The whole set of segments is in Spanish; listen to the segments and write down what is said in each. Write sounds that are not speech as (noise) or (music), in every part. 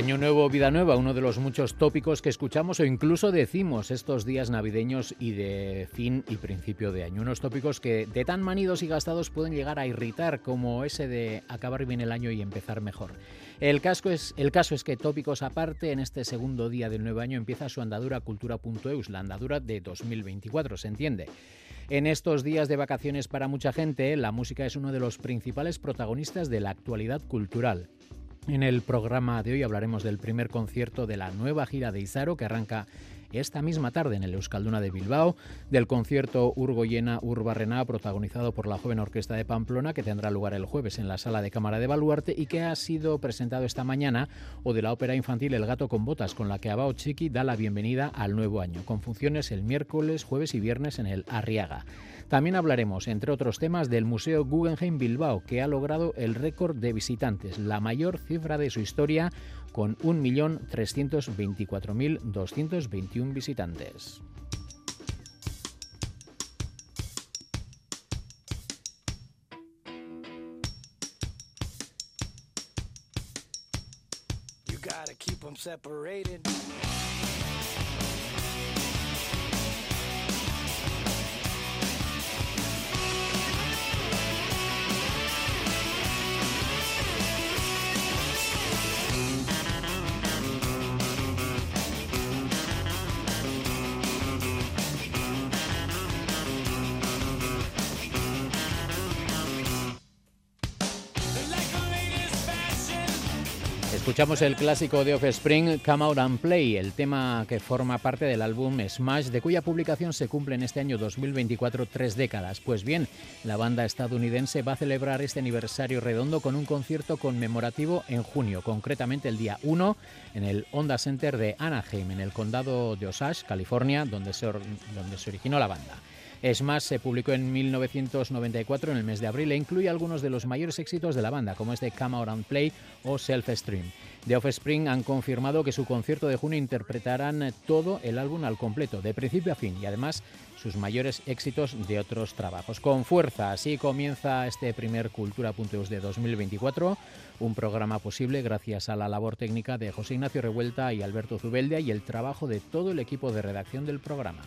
Año nuevo, vida nueva, uno de los muchos tópicos que escuchamos o incluso decimos estos días navideños y de fin y principio de año. Unos tópicos que de tan manidos y gastados pueden llegar a irritar como ese de acabar bien el año y empezar mejor. El, caso es, el caso es que tópicos aparte, en este segundo día del nuevo año empieza su andadura cultura.eus, la andadura de 2024, ¿se entiende? En estos días de vacaciones para mucha gente, la música es uno de los principales protagonistas de la actualidad cultural. En el programa de hoy hablaremos del primer concierto de la nueva gira de Izaro que arranca esta misma tarde en el Euskalduna de Bilbao, del concierto Urgoyena Urbarrena protagonizado por la joven orquesta de Pamplona que tendrá lugar el jueves en la sala de cámara de Baluarte y que ha sido presentado esta mañana, o de la ópera infantil El gato con botas con la que Abao Chiqui da la bienvenida al nuevo año, con funciones el miércoles, jueves y viernes en el Arriaga. También hablaremos, entre otros temas, del Museo Guggenheim Bilbao, que ha logrado el récord de visitantes, la mayor cifra de su historia, con 1.324.221 visitantes. Escuchamos el clásico de Offspring, Come Out and Play, el tema que forma parte del álbum Smash, de cuya publicación se cumple en este año 2024 tres décadas. Pues bien, la banda estadounidense va a celebrar este aniversario redondo con un concierto conmemorativo en junio, concretamente el día 1 en el Honda Center de Anaheim, en el condado de Osage, California, donde se, donde se originó la banda. Smash se publicó en 1994 en el mes de abril e incluye algunos de los mayores éxitos de la banda, como este Come Out Play o Self Stream. The Offspring han confirmado que su concierto de junio interpretarán todo el álbum al completo, de principio a fin, y además sus mayores éxitos de otros trabajos. Con fuerza, así comienza este primer Cultura.eus de 2024, un programa posible gracias a la labor técnica de José Ignacio Revuelta y Alberto Zubeldia y el trabajo de todo el equipo de redacción del programa.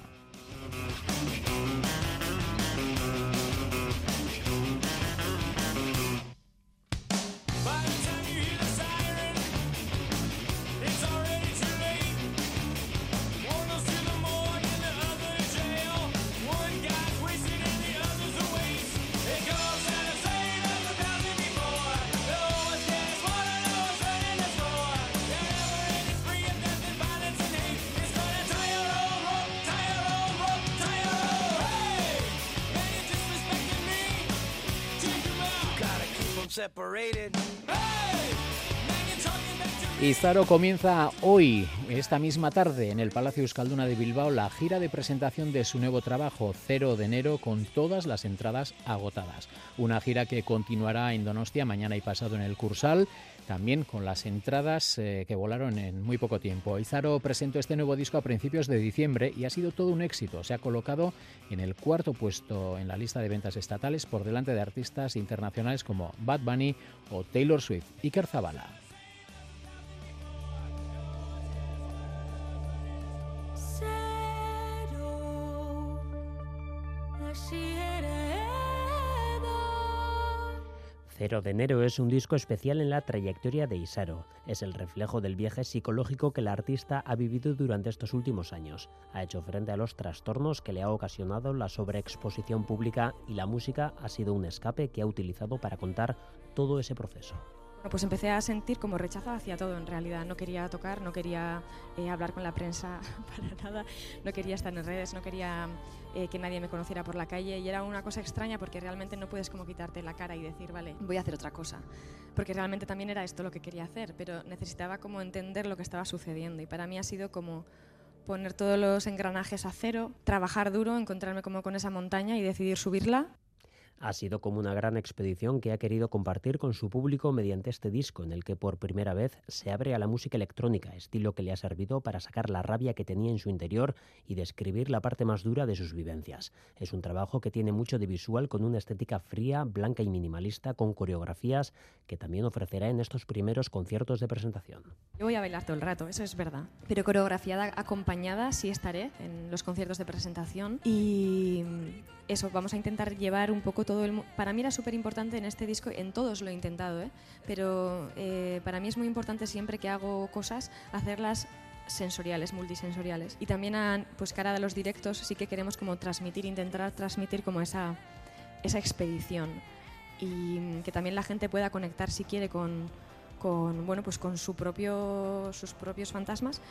Izaro comienza hoy, esta misma tarde, en el Palacio Euskalduna de Bilbao, la gira de presentación de su nuevo trabajo, 0 de enero, con todas las entradas agotadas. Una gira que continuará en Donostia mañana y pasado en el Cursal, también con las entradas eh, que volaron en muy poco tiempo. Izaro presentó este nuevo disco a principios de diciembre y ha sido todo un éxito. Se ha colocado en el cuarto puesto en la lista de ventas estatales por delante de artistas internacionales como Bad Bunny o Taylor Swift. y. Cero de enero es un disco especial en la trayectoria de Isaro. Es el reflejo del viaje psicológico que el artista ha vivido durante estos últimos años. Ha hecho frente a los trastornos que le ha ocasionado la sobreexposición pública y la música ha sido un escape que ha utilizado para contar todo ese proceso. Pues empecé a sentir como rechazo hacia todo en realidad. No quería tocar, no quería eh, hablar con la prensa (laughs) para nada, no quería estar en redes, no quería eh, que nadie me conociera por la calle y era una cosa extraña porque realmente no puedes como quitarte la cara y decir, vale, voy a hacer otra cosa. Porque realmente también era esto lo que quería hacer, pero necesitaba como entender lo que estaba sucediendo y para mí ha sido como poner todos los engranajes a cero, trabajar duro, encontrarme como con esa montaña y decidir subirla ha sido como una gran expedición que ha querido compartir con su público mediante este disco en el que por primera vez se abre a la música electrónica, estilo que le ha servido para sacar la rabia que tenía en su interior y describir la parte más dura de sus vivencias. Es un trabajo que tiene mucho de visual con una estética fría, blanca y minimalista con coreografías que también ofrecerá en estos primeros conciertos de presentación. Yo voy a bailar todo el rato, eso es verdad, pero coreografiada acompañada sí estaré en los conciertos de presentación y eso, vamos a intentar llevar un poco todo el... Para mí era súper importante en este disco, en todos lo he intentado, ¿eh? pero eh, para mí es muy importante siempre que hago cosas, hacerlas sensoriales, multisensoriales. Y también a, pues cara de los directos sí que queremos como transmitir, intentar transmitir como esa, esa expedición y que también la gente pueda conectar si quiere con, con, bueno, pues con su propio, sus propios fantasmas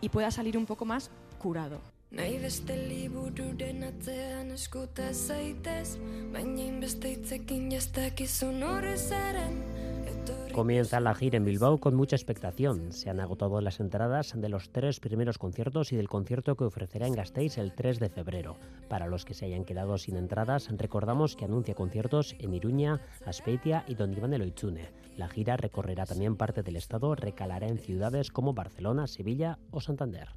y pueda salir un poco más curado. Nahi beste liburu den atzean eskuta zaitez Baina inbeste hitzekin jastakizun horrezaren Comienza la gira en Bilbao con mucha expectación. Se han agotado las entradas de los tres primeros conciertos y del concierto que ofrecerá en Gasteiz el 3 de febrero. Para los que se hayan quedado sin entradas, recordamos que anuncia conciertos en Iruña, Aspeitia y Don Iván. La gira recorrerá también parte del estado, recalará en ciudades como Barcelona, Sevilla o Santander.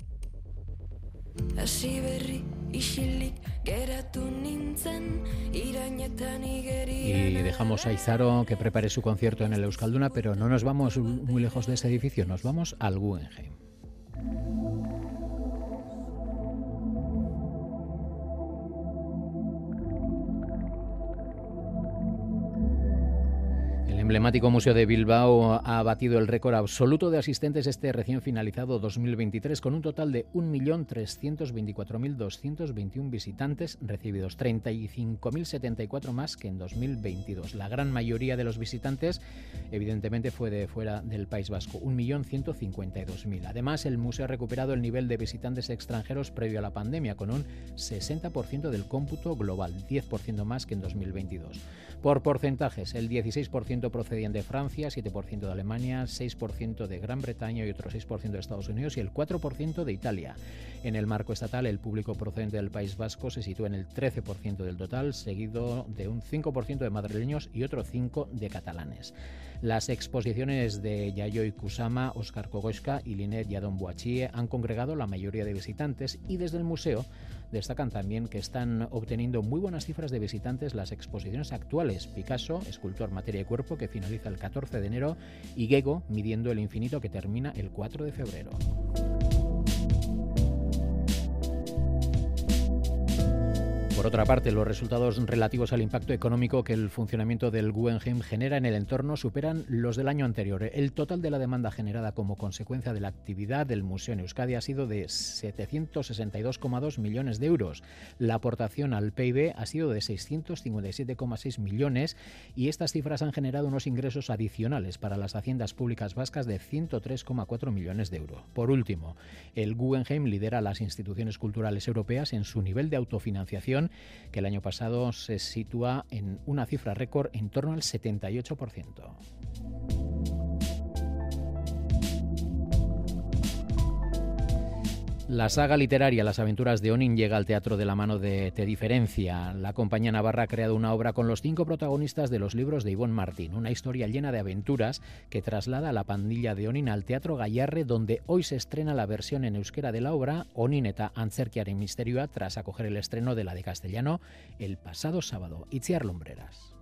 Y dejamos a Izaro que prepare su concierto en el Euskalduna, pero no nos vamos muy lejos de ese edificio, nos vamos al Guggenheim. Emblemático Museo de Bilbao ha batido el récord absoluto de asistentes este recién finalizado 2023 con un total de 1.324.221 visitantes recibidos, 35.074 más que en 2022. La gran mayoría de los visitantes evidentemente fue de fuera del País Vasco, 1.152.000. Además, el museo ha recuperado el nivel de visitantes extranjeros previo a la pandemia con un 60% del cómputo global, 10% más que en 2022. Por porcentajes, el 16% procedían de Francia, 7% de Alemania, 6% de Gran Bretaña y otro 6% de Estados Unidos y el 4% de Italia. En el marco estatal, el público procedente del País Vasco se sitúa en el 13% del total, seguido de un 5% de madrileños y otro 5% de catalanes. Las exposiciones de Yayoi Kusama, Oscar Kogoska y Linet Yadon Boachie han congregado la mayoría de visitantes y desde el museo destacan también que están obteniendo muy buenas cifras de visitantes las exposiciones actuales. Picasso, escultor materia y cuerpo, que finaliza el 14 de enero, y Gego, midiendo el infinito, que termina el 4 de febrero. Por otra parte, los resultados relativos al impacto económico que el funcionamiento del Guggenheim genera en el entorno superan los del año anterior. El total de la demanda generada como consecuencia de la actividad del museo en Euskadi ha sido de 762,2 millones de euros. La aportación al PIB ha sido de 657,6 millones y estas cifras han generado unos ingresos adicionales para las haciendas públicas vascas de 103,4 millones de euros. Por último, el Guggenheim lidera las instituciones culturales europeas en su nivel de autofinanciación que el año pasado se sitúa en una cifra récord en torno al 78%. La saga literaria Las aventuras de Onin llega al teatro de la mano de Te Diferencia. La compañía navarra ha creado una obra con los cinco protagonistas de los libros de Ivonne Martín, una historia llena de aventuras que traslada a la pandilla de Onin al Teatro Gallarre, donde hoy se estrena la versión en euskera de la obra Onin eta Antzerkiaren misterioa tras acoger el estreno de la de castellano el pasado sábado. Itziar Lombreras.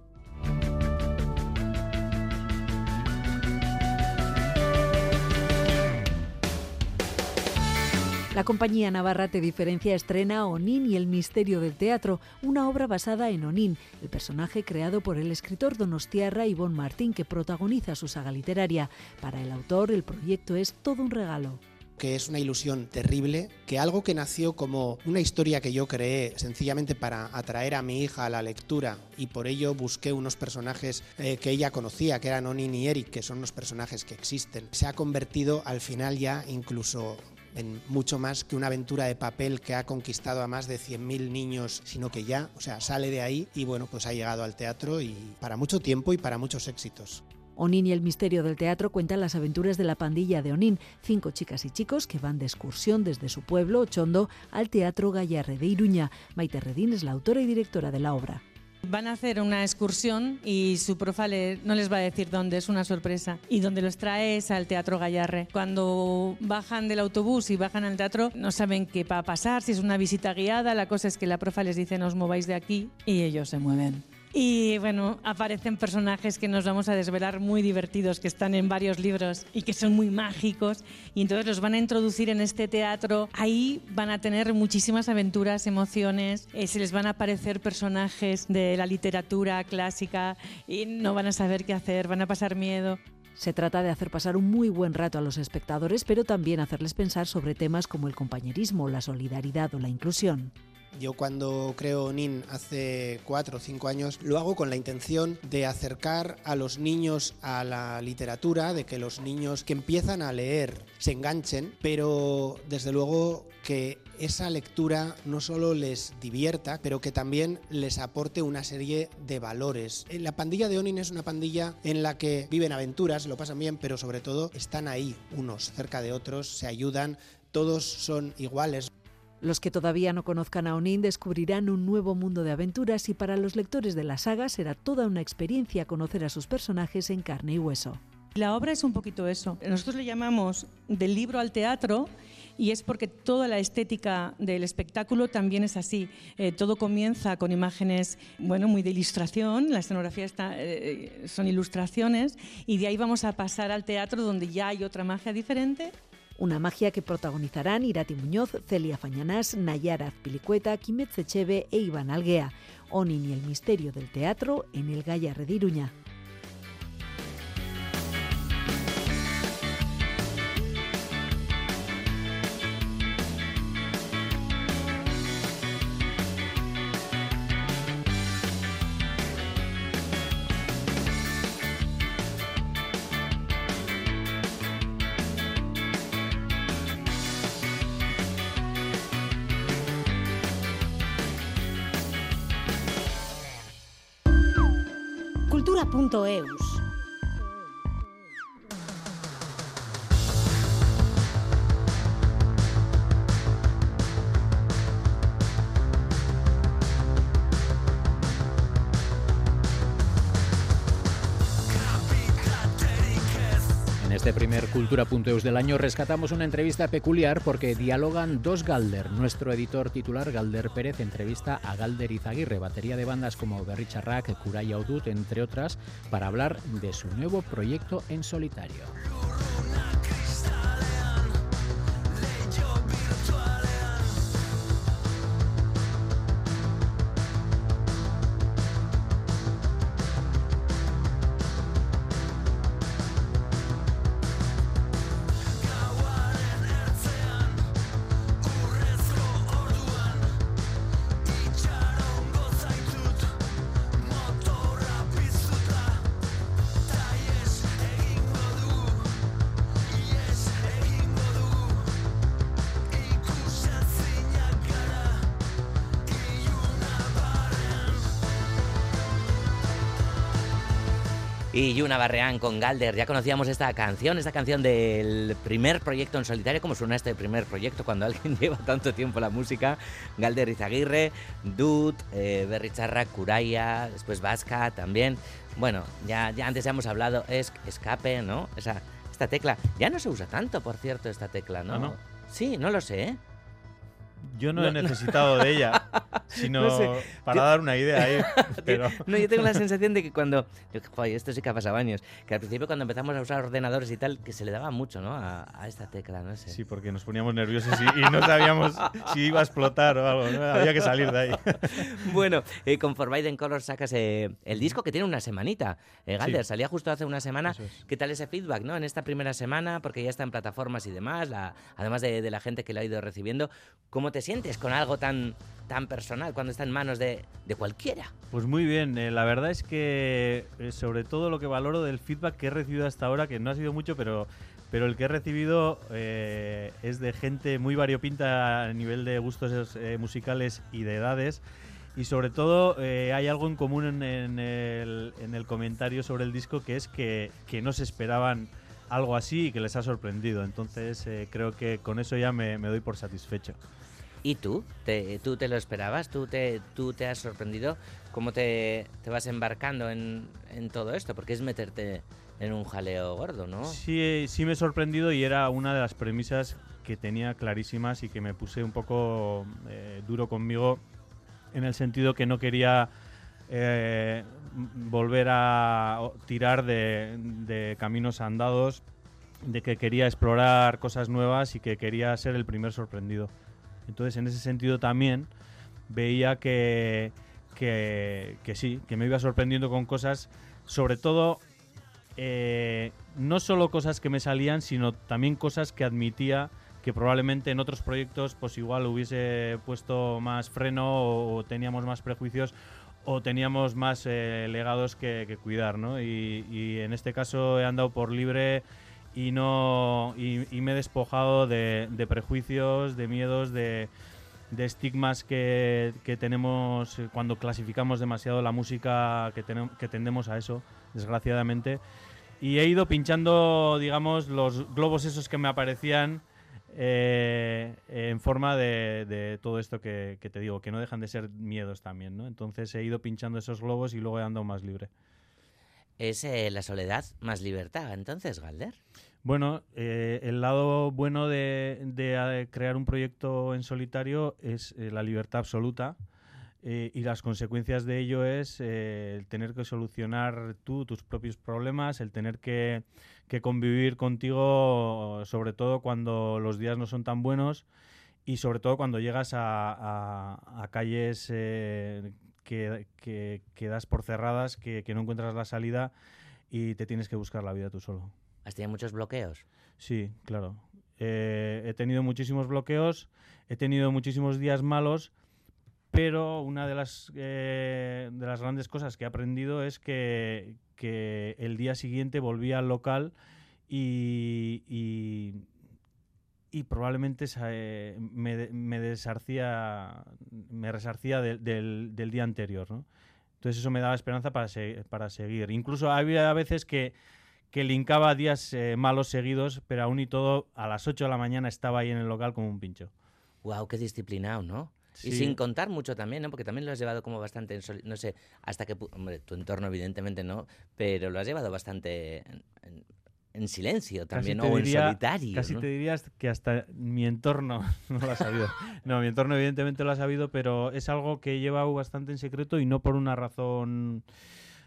La compañía navarra Te Diferencia estrena Onín y el misterio del teatro, una obra basada en Onín, el personaje creado por el escritor donostiarra Ivonne Martín que protagoniza su saga literaria. Para el autor, el proyecto es todo un regalo. que es una ilusión terrible, que algo que nació como una historia que yo creé sencillamente para atraer a mi hija a la lectura y por ello busqué unos personajes eh, que ella conocía, que eran Onin y Eric, que son unos personajes que existen, se ha convertido al final ya incluso en mucho más que una aventura de papel que ha conquistado a más de 100.000 niños, sino que ya, o sea, sale de ahí y bueno, pues ha llegado al teatro y para mucho tiempo y para muchos éxitos. Onín y el misterio del teatro cuentan las aventuras de la pandilla de Onín, cinco chicas y chicos que van de excursión desde su pueblo, Ochondo, al Teatro Gallarre de Iruña. Maite Redín es la autora y directora de la obra. Van a hacer una excursión y su profa no les va a decir dónde, es una sorpresa. Y donde los trae es al Teatro Gallarre. Cuando bajan del autobús y bajan al teatro, no saben qué va a pasar, si es una visita guiada. La cosa es que la profa les dice, no os mováis de aquí, y ellos se mueven. Y bueno, aparecen personajes que nos vamos a desvelar muy divertidos, que están en varios libros y que son muy mágicos. Y entonces los van a introducir en este teatro. Ahí van a tener muchísimas aventuras, emociones. Eh, se les van a aparecer personajes de la literatura clásica y no van a saber qué hacer, van a pasar miedo. Se trata de hacer pasar un muy buen rato a los espectadores, pero también hacerles pensar sobre temas como el compañerismo, la solidaridad o la inclusión. Yo cuando creo NIN hace cuatro o cinco años lo hago con la intención de acercar a los niños a la literatura, de que los niños que empiezan a leer se enganchen, pero desde luego que esa lectura no solo les divierta, pero que también les aporte una serie de valores. La pandilla de Onin es una pandilla en la que viven aventuras, lo pasan bien, pero sobre todo están ahí unos cerca de otros, se ayudan, todos son iguales. Los que todavía no conozcan a Onin descubrirán un nuevo mundo de aventuras y para los lectores de la saga será toda una experiencia conocer a sus personajes en carne y hueso. La obra es un poquito eso. Nosotros le llamamos del libro al teatro y es porque toda la estética del espectáculo también es así. Eh, todo comienza con imágenes, bueno, muy de ilustración, la escenografía está, eh, son ilustraciones y de ahí vamos a pasar al teatro donde ya hay otra magia diferente una magia que protagonizarán Irati Muñoz, Celia Fañanás, Nayara Azpilicueta, Quimet Secheve e Iván Alguea. Onin y el misterio del teatro en el Gallarre de Iruña. cultura.eus. Cultura.eus del año rescatamos una entrevista peculiar porque dialogan dos Galder. Nuestro editor titular, Galder Pérez, entrevista a Galder Izaguirre, batería de bandas como Berricharrac, Kuraya Udut, entre otras, para hablar de su nuevo proyecto en solitario. Barreán con Galder. Ya conocíamos esta canción, esta canción del primer proyecto en solitario. ¿Cómo suena este primer proyecto cuando (laughs) alguien lleva tanto tiempo la música? Galder Izaguirre, Dud, eh, Berricharra, Curaya, después Vasca también. Bueno, ya, ya antes ya hemos hablado, es escape, ¿no? Esa, esta tecla. Ya no se usa tanto, por cierto, esta tecla, ¿no? ¿Ah, no? Sí, no lo sé, ¿eh? Yo no, he necesitado de ella, (laughs) sino para dar una idea ahí. (laughs) Pero... No, yo tengo la (laughs) sensación de que cuando. Joder, esto sí que ha pasado años. Que al principio, cuando empezamos a usar ordenadores y tal, que se le daba mucho, ¿no? A, esta tecla, no sé. Sí, porque nos poníamos nerviosos y, no sabíamos si iba a explotar o algo. ¿no? Había que salir de ahí. bueno, eh, con Forbidden Color sacas eh, el disco que tiene una semanita. Eh, Galder, salía justo hace una semana. ¿Qué tal ese feedback, no? En esta primera semana, porque ya está en plataformas y demás, la, además de, de la gente que lo ha ido recibiendo. ¿Cómo te sientes con algo tan, tan personal cuando está en manos de, de cualquiera? Pues muy bien, eh, la verdad es que eh, sobre todo lo que valoro del feedback que he recibido hasta ahora, que no ha sido mucho, pero, pero el que he recibido eh, es de gente muy variopinta a nivel de gustos musicales y de edades. Y sobre todo hay algo en común en, el, en, el, comentario sobre el disco que es que, que no se esperaban algo así y que les ha sorprendido. Entonces creo que con eso ya me, me doy por satisfecho. ¿Y tú? ¿Te, ¿Tú te lo esperabas? ¿Tú te, tú te has sorprendido? ¿Cómo te, te vas embarcando en, en, todo esto? Porque es meterte en un jaleo gordo, ¿no? Sí, sí me he sorprendido y era una de las premisas que tenía clarísimas y que me puse un poco eh, duro conmigo en el sentido que no quería eh, volver a tirar de, de caminos andados, de que quería explorar cosas nuevas y que quería ser el primer sorprendido. Entonces, en ese sentido también veía que, que, sí, que me iba sorprendiendo con cosas, sobre todo, eh, no solo cosas que me salían, sino también cosas que admitía que probablemente en otros proyectos pues igual hubiese puesto más freno o, teníamos más prejuicios o teníamos más eh, legados que, cuidar, ¿no? Y, en este caso he andado por libre y no y, me he despojado de, prejuicios, de miedos, de, estigmas que, tenemos cuando clasificamos demasiado la música, que, tenemos, que tendemos a eso, desgraciadamente. Y he ido pinchando, digamos, los globos esos que me aparecían eh, en forma de, todo esto que, que, te digo, que no dejan de ser miedos también, ¿no? Entonces he ido pinchando esos globos y luego he andado más libre es eh, la soledad más libertad, entonces, Galder. Bueno, eh, el lado bueno de, eh, crear un proyecto en solitario es la libertad absoluta y las consecuencias de ello es el tener que solucionar tú tus propios problemas, el tener que, convivir contigo, sobre todo cuando los días no son tan buenos y sobre todo cuando llegas a, calles que, quedas por cerradas, que, no encuentras la salida y te tienes que buscar la vida tú solo. ¿Has tenido muchos bloqueos? Sí, claro. Eh, he tenido muchísimos bloqueos, he tenido muchísimos días malos, pero una de las, eh, de las grandes cosas que he aprendido es que, el día siguiente volví al local y, y probablemente eh, me, me, desarcía, me resarcía del, del, día anterior, ¿no? Entonces eso me daba esperanza para, para seguir. Incluso había veces que, que linkaba días eh, malos seguidos, pero aún y todo a las 8 de la mañana estaba ahí en el local como un pincho. ¡Wow! ¡Qué disciplinado, ¿no? Y sin contar mucho también, ¿no? Porque también lo has llevado como bastante, no sé, hasta que, hombre, tu entorno evidentemente no, pero lo has llevado bastante en silencio también, o en solitario. Casi te dirías que hasta mi entorno (laughs) no lo ha sabido. no, mi entorno evidentemente lo ha sabido, pero es algo que he llevado bastante en secreto y no por una razón,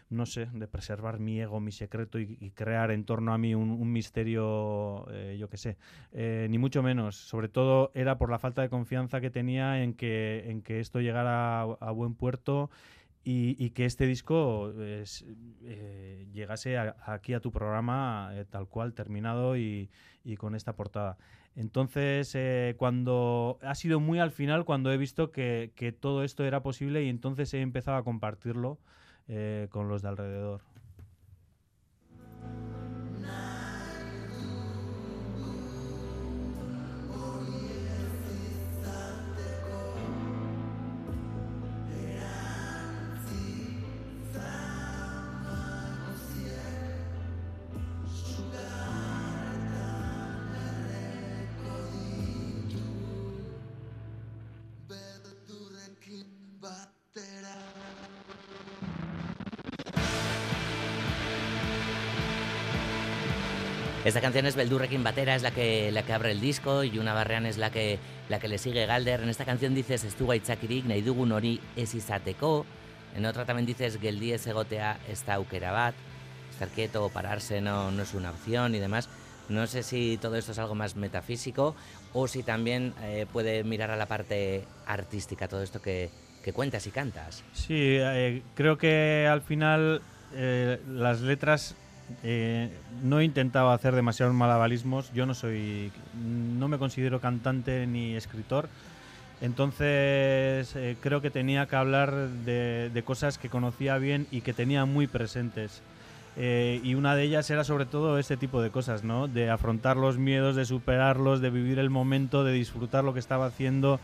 no sé, de preservar mi ego, mi secreto y, crear en torno a mí un, misterio, eh, yo qué sé, eh, ni mucho menos. Sobre todo era por la falta de confianza que tenía en que, en que esto llegara a buen puerto y, que este disco eh, llegase aquí a tu programa eh, tal cual, terminado y, con esta portada. Entonces, eh, cuando ha sido muy al final cuando he visto que, que, todo esto era posible y entonces he empezado a compartirlo con los de alrededor. Esta canción es Beldurrekin Batera, es la que, la que abre el disco y Una Barrean es la que la que le sigue Galder. En esta canción dices Estu gaitzakirik nahi dugun hori ez izateko. En otra también dices geldiez egotea esta aukera bat. Estar quieto o pararse no, no es una opción y demás. No sé si todo esto es algo más metafísico o si también eh, puede mirar a la parte artística todo esto que, que cuentas y cantas. Sí, eh, creo que al final eh, las letras eh, no he intentado hacer demasiados malabarismos. Yo no soy, no me considero cantante ni escritor. Entonces eh, creo que tenía que hablar de, cosas que conocía bien y que tenía muy presentes. Eh, y una de ellas era sobre todo este tipo de cosas, ¿no? De afrontar los miedos, de superarlos, de vivir el momento, de disfrutar lo que estaba haciendo,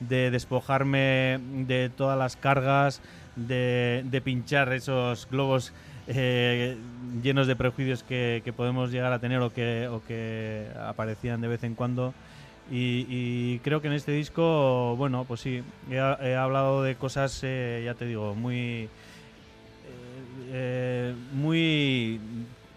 de despojarme de todas las cargas, de pinchar esos globos eh, llenos de prejuicios que, podemos llegar a tener o que, aparecían de vez en cuando. Y, creo que en este disco, bueno, pues sí, he, hablado de cosas, eh, ya te digo, muy eh, muy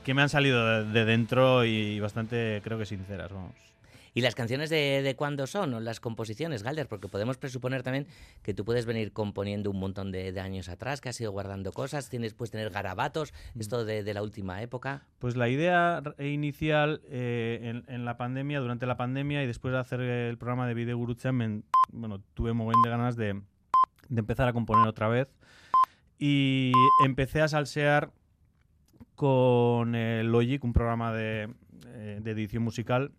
que me han salido de dentro y bastante, creo que sinceras, vamos. ¿Y las canciones de, de cuándo son? ¿O las composiciones, Galder? Porque podemos presuponer también que tú puedes venir componiendo un montón de, de años atrás, que has ido guardando cosas, tienes, puedes tener garabatos, esto de, de la última época. Pues la idea inicial eh, en, en la pandemia, durante la pandemia y después de hacer el programa de Video me- bueno, tuve muy de ganas de, de empezar a componer otra vez. Y empecé a salsear con el Logic, un programa de, eh, de edición musical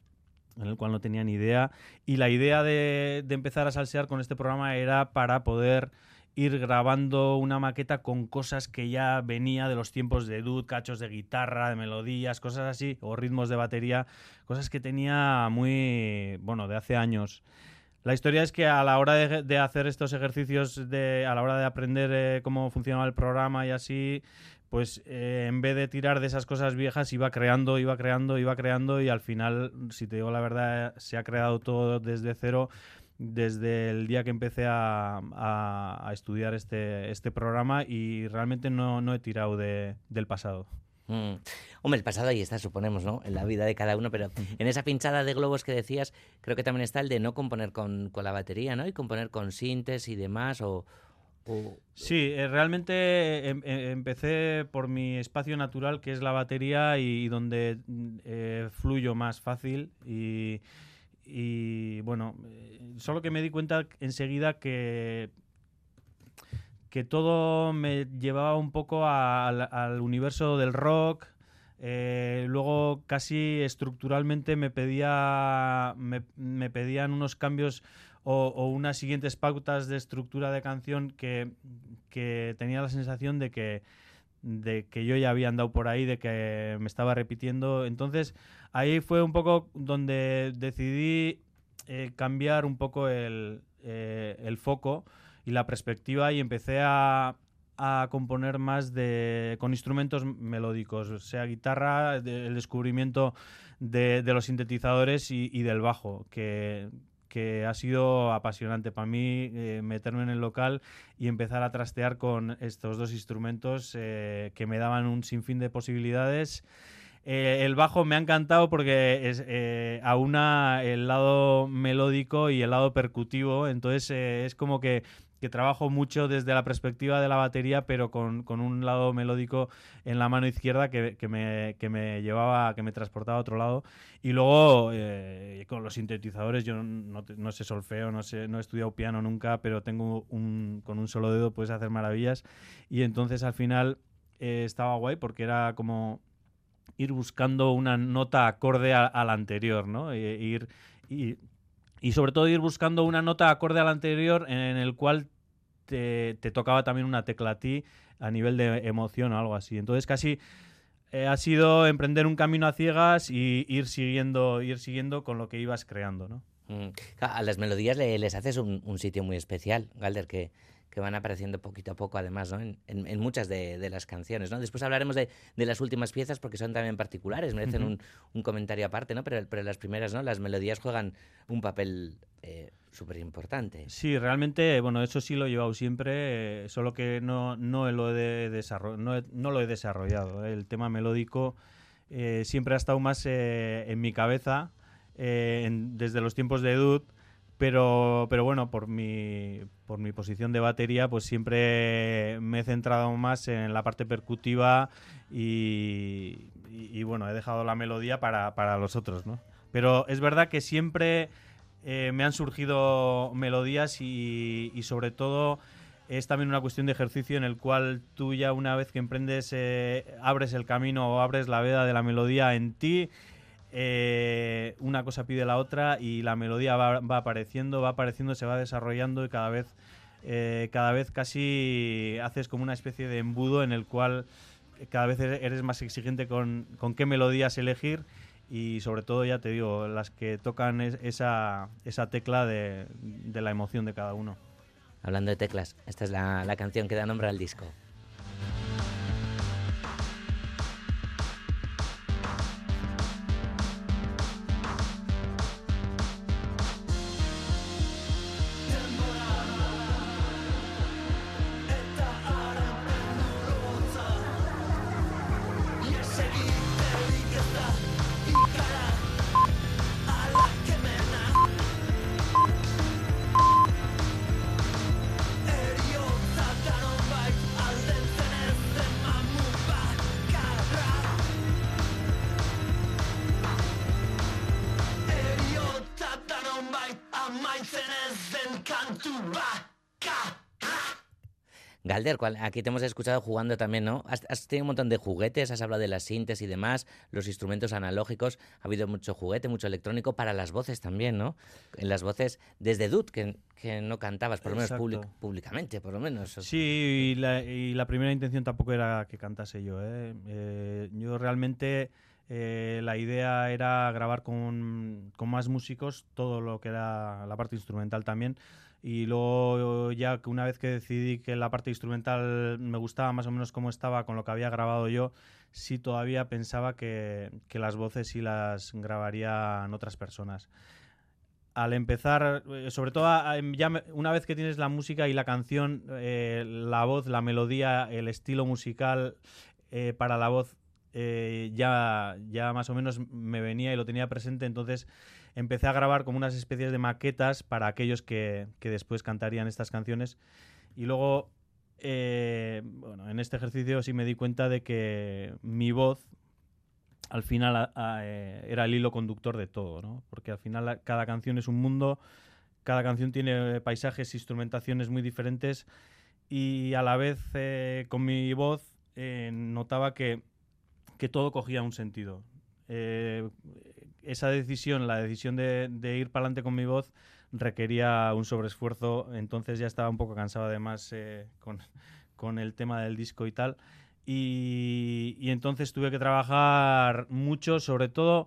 en el cual no tenía ni idea. Y la idea de, empezar a salsear con este programa era para poder ir grabando una maqueta con cosas que ya venía de los tiempos de Dud, cachos de guitarra, de melodías, cosas así, o ritmos de batería, cosas que tenía muy, bueno, de hace años. La historia es que a la hora de, de hacer estos ejercicios, de, a la hora de aprender eh, cómo funcionaba el programa y así, pues eh, en vez de tirar de esas cosas viejas, iba creando, iba creando, iba creando y al final, si te digo la verdad, se ha creado todo desde cero desde el día que empecé a, a- a estudiar este, este programa y realmente no, no he tirado de- del pasado. Mm. Hombre, el pasado ahí está, suponemos, ¿no? En la vida de cada uno, pero en esa pinchada de globos que decías, creo que también está el de no componer con, con la batería, ¿no? Y componer con sintes y demás, o... Sí, eh, realmente em- eh, empecé por mi espacio natural, que es la batería, y, donde mm, eh, fluyo más fácil. Y, bueno, solo que me di cuenta enseguida que, que todo me llevaba un poco al, universo del rock. Luego casi estructuralmente me pedía me pedían unos cambios o, unas siguientes pautas de estructura de canción que, que tenía la sensación de que, de que yo ya había andado por ahí, de que me estaba repitiendo. Entonces ahí fue un poco donde decidí eh, cambiar un poco el, eh, el foco y la perspectiva y empecé a, a componer más de, con instrumentos melódicos, sea guitarra, el descubrimiento de, de los sintetizadores y, y del bajo, que, que ha sido apasionante para mí eh, meterme en el local y empezar a trastear con estos dos instrumentos eh, que me daban un sinfín de posibilidades. Eh, el bajo me ha encantado porque es, eh, aúna el lado melódico y el lado percutivo, entonces eh, es como que, que trabajo mucho desde la perspectiva de la batería, pero con, con un lado melódico en la mano izquierda que, que me, que me llevaba, que me transportaba a otro lado. Y luego eh, con los sintetizadores, yo no, no sé solfeo, no, sé, no he estudiado piano nunca, pero tengo un, con un solo dedo puedes hacer maravillas. Y entonces al final eh, estaba guay porque era como ir buscando una nota acorde a, la anterior, ¿no? E- ir, y sobre todo ir buscando una nota acorde a la anterior en el cual te, tocaba también una tecla a ti a nivel de emoción o algo así. Entonces casi eh, ha sido emprender un camino a ciegas y ir siguiendo, ir siguiendo con lo que ibas creando, ¿no? Mm. A las melodías le- les haces un, un sitio muy especial, Galder, que, que van apareciendo poquito a poco, además, ¿no? en, en- en muchas de, de las canciones. ¿no? Después hablaremos de, de las últimas piezas porque son también particulares, merecen un, un comentario aparte, ¿no? pero, pero las primeras, ¿no? las melodías juegan un papel eh, súper importante. Sí, realmente, bueno, eso sí lo he llevado siempre, eh, solo que no, no, lo, he no, he- no lo he desarrollado. ¿eh? El tema melódico eh, siempre ha estado más eh, en mi cabeza en- desde los tiempos de Dud, Pero, pero bueno, por mi, por mi posición de batería, pues siempre me he centrado más en la parte percutiva y, bueno, he dejado la melodía para, para los otros, ¿no? Pero es verdad que siempre eh, me han surgido melodías y, y sobre todo es también una cuestión de ejercicio en el cual tú ya una vez que emprendes, eh, abres el camino o abres la veda de la melodía en ti, eh, una cosa pide la otra y la melodía va, apareciendo, va apareciendo, se va desarrollando y cada vez, eh, cada vez casi haces como una especie de embudo en el cual cada vez eres más exigente con, con qué melodías elegir y sobre todo, ya te digo, las que tocan es- esa, esa tecla de, de la emoción de cada uno. Hablando de teclas, esta es la, la canción que da nombre al disco. ¿Cuál- aquí te hemos escuchado jugando también, ¿no? Has, has tenido un montón de juguetes, has hablado de las sintes y demás, los instrumentos analógicos, ha habido mucho juguete, mucho electrónico, para las voces también, ¿no? En las voces desde Dud, que, que no cantabas, por lo menos public- públicamente, por lo menos. Sí, y la, y la primera intención tampoco era que cantase yo. ¿eh? Eh, yo realmente eh, la idea era grabar con, con más músicos todo lo que era la parte instrumental también. Y luego ya que una vez que decidí que la parte instrumental me gustaba más o menos como estaba con lo que había grabado yo, sí todavía pensaba que, que las voces sí las grabarían otras personas. Al empezar, eh, sobre todo a- ya una vez que tienes la música y la canción, eh, la voz, la melodía, el estilo musical eh, para la voz ya, ya más o menos me venía y lo tenía presente, entonces empecé a grabar como unas especies de maquetas para aquellos que, que después cantarían estas canciones y luego eh, bueno, en este ejercicio sí me di cuenta de que mi voz al final eh, era el hilo conductor de todo, ¿no? Porque al final cada canción es un mundo, cada canción tiene paisajes, instrumentaciones muy diferentes y a la vez eh, con mi voz eh, notaba que, que todo cogía un sentido. Eh, esa decisión, la decisión de, ir para adelante con mi voz requería un sobreesfuerzo, entonces ya estaba un poco cansado además eh, con, el tema del disco y tal. Y, entonces tuve que trabajar mucho, sobre todo,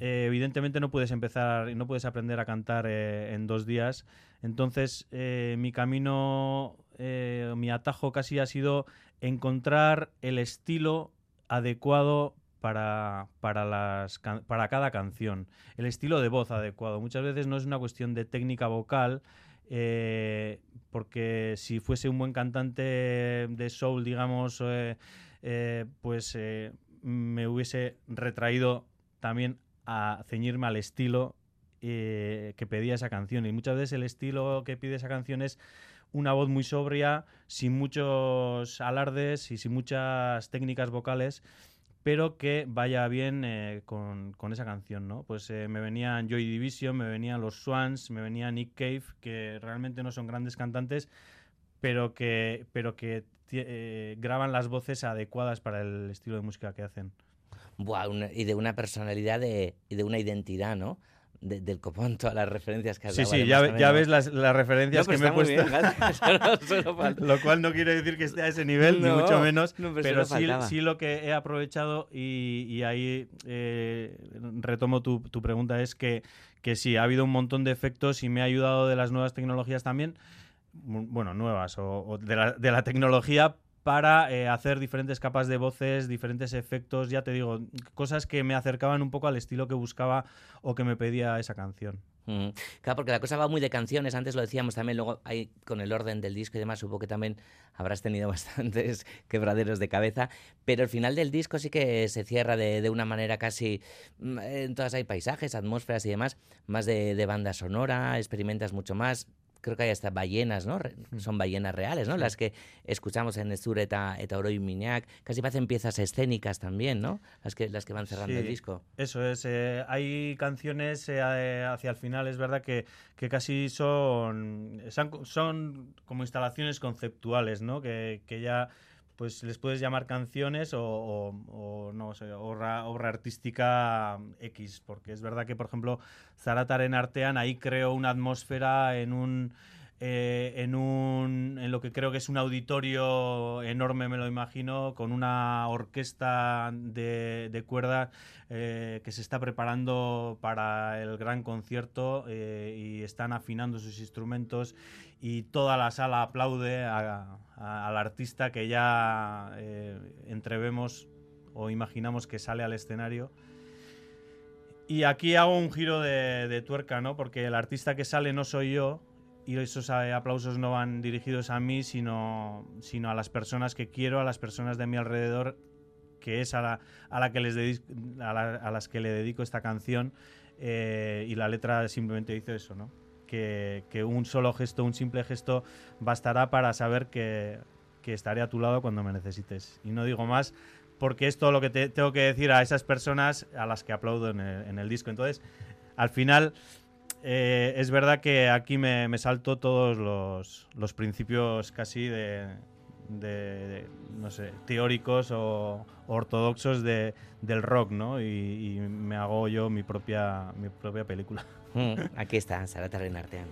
eh, evidentemente no puedes empezar y no puedes aprender a cantar eh, en dos días. Entonces mi camino, mi atajo casi ha sido encontrar el estilo adecuado para, para, las, para cada canción, el estilo de voz adecuado. Muchas veces no es una cuestión de técnica vocal, eh, porque si fuese un buen cantante de soul, digamos, eh, eh, pues me hubiese retraído también a ceñirme al estilo que pedía esa canción. Y muchas veces el estilo que pide esa canción es una voz muy sobria, sin muchos alardes y sin muchas técnicas vocales, pero que vaya bien eh, con, con esa canción, ¿no? Pues eh, me venían Joy Division, me venían los Swans, me venía Nick Cave, que realmente no son grandes cantantes, pero que, pero que eh, graban las voces adecuadas para el estilo de música que hacen. Buah, y de una personalidad de, y de una identidad, ¿no? De- del copón, todas las referencias que has Sí, dado, sí, ya, ves las, las referencias No, que me he puesto. bien. (laughs) Lo cual no quiere decir que esté a ese nivel, No, ni mucho menos, no, pero sí, sí lo que he aprovechado y, y ahí eh, retomo tu, tu pregunta, es que, que sí, ha habido un montón de efectos y me ha ayudado de las nuevas tecnologías también, bueno, nuevas, o, o de, la, de la tecnología para eh, hacer diferentes capas de voces, diferentes efectos, ya te digo, cosas que me acercaban un poco al estilo que buscaba o que me pedía esa canción. Claro, porque la cosa va muy de canciones, antes lo decíamos también, luego hay con el orden del disco y demás, supongo que también habrás tenido (laughs) bastantes quebraderos de cabeza, pero el final del disco sí que se cierra de, una manera casi, mm, en todas hay paisajes, atmósferas y demás, más de banda sonora, experimentas mucho más, creo que hay hasta ballenas, ¿no? Mm. Son ballenas reales, ¿no? Las que escuchamos en Estur eta, eta Oro y Miñac. Casi parecen piezas escénicas también, ¿no? Las que, las que van cerrando Sí, el disco. Eso es. eh, hay canciones eh, hacia el final, es verdad que, que casi son, son, son como instalaciones conceptuales, ¿no? Que, que ya pues les puedes llamar canciones o, no sé, obra, artística X, porque es verdad que, por ejemplo, Zarataren Artean ahí creo una atmósfera en un eh, en un en lo que creo que es un auditorio enorme, me lo imagino, con una orquesta de, de cuerdas eh, que se está preparando para el gran concierto eh, y están afinando sus instrumentos y toda la sala aplaude al artista que ya eh, entrevemos o imaginamos que sale al escenario. Y aquí hago un giro de, de tuerca, ¿no? Porque el artista que sale no soy yo y esos eh, aplausos no van dirigidos a mí, sino, sino a las personas que quiero, a las personas de mi alrededor, que es a, la, a, la que les dedi- a, la- a las que le dedico esta canción. eh, y la letra simplemente dice eso, ¿no? Que, que un solo gesto, un simple gesto, bastará para saber que, que estaré a tu lado cuando me necesites. Y no digo más porque es todo lo que te- tengo que decir a esas personas a las que aplaudo en el, en el disco. Entonces, al final, eh, es verdad que aquí me, me salto todos los, los principios casi de, no sé, teóricos o ortodoxos de, del rock, ¿no? Y, me hago yo mi propia, mi propia película. Mm, Aquí está, Zarataren Artean.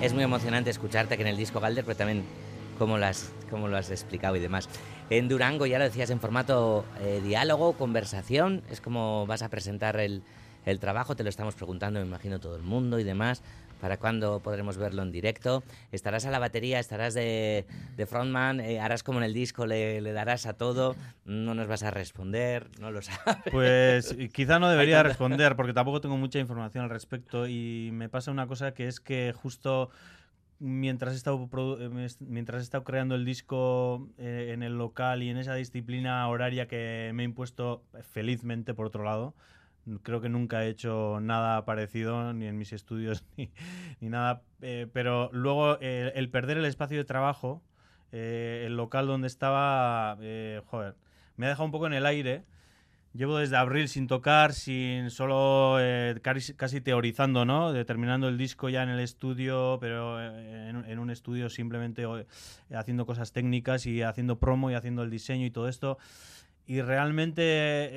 Es muy emocionante escucharte que en el disco Galder, pero también cómo lo has, cómo lo has explicado y demás. En Durango, ya lo decías, en formato eh, diálogo, conversación, es como vas a presentar el, el trabajo, te lo estamos preguntando, me imagino, todo el mundo y demás. ¿Para cuándo podremos verlo en directo? ¿Estarás a la batería? ¿Estarás de, de frontman? Eh, ¿Harás como en el disco? Le, le darás a todo? ¿No nos vas a responder? No lo sabes. Pues quizá no debería responder porque tampoco tengo mucha información al respecto y me pasa una cosa que es que justo mientras he estado, eh, mientras he estado creando el disco eh, en el local y en esa disciplina horaria que me he impuesto eh, felizmente por otro lado, creo que nunca he hecho nada parecido ni en mis estudios (laughs) ni, ni nada, eh, pero luego eh, el perder el espacio de trabajo, eh, el local donde estaba, eh, joder, me ha dejado un poco en el aire. Llevo desde abril sin tocar, sin solo eh, casi, casi teorizando, ¿no? De terminando el disco ya en el estudio, pero eh, en, en un estudio simplemente haciendo cosas técnicas y haciendo promo y haciendo el diseño y todo esto. Y realmente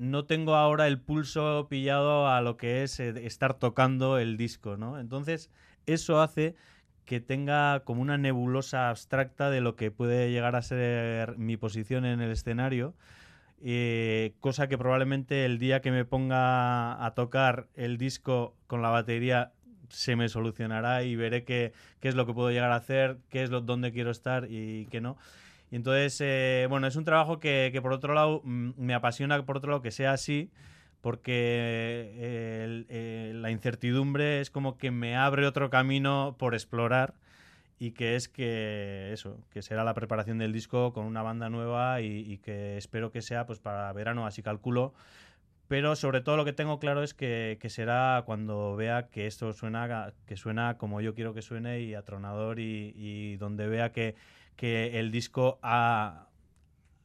no tengo ahora el pulso pillado a lo que es eh, estar tocando el disco, ¿no? Entonces, eso hace que tenga como una nebulosa abstracta de lo que puede llegar a ser mi posición en el escenario. eh, cosa que probablemente el día que me ponga a tocar el disco con la batería se me solucionará y veré qué, qué es lo que puedo llegar a hacer, qué es lo, dónde quiero estar y qué no. Y entonces, eh, bueno, es un trabajo que, por otro lado mm, me apasiona, por otro lado que sea así, porque eh, eh, la incertidumbre es como que me abre otro camino por explorar y que es que eso, que será la preparación del disco con una banda nueva y, que espero que sea pues para verano, así calculo. Pero sobre todo lo que tengo claro es que, será cuando vea que esto suena, que suena como yo quiero que suene y atronador y donde vea que, que el disco ha,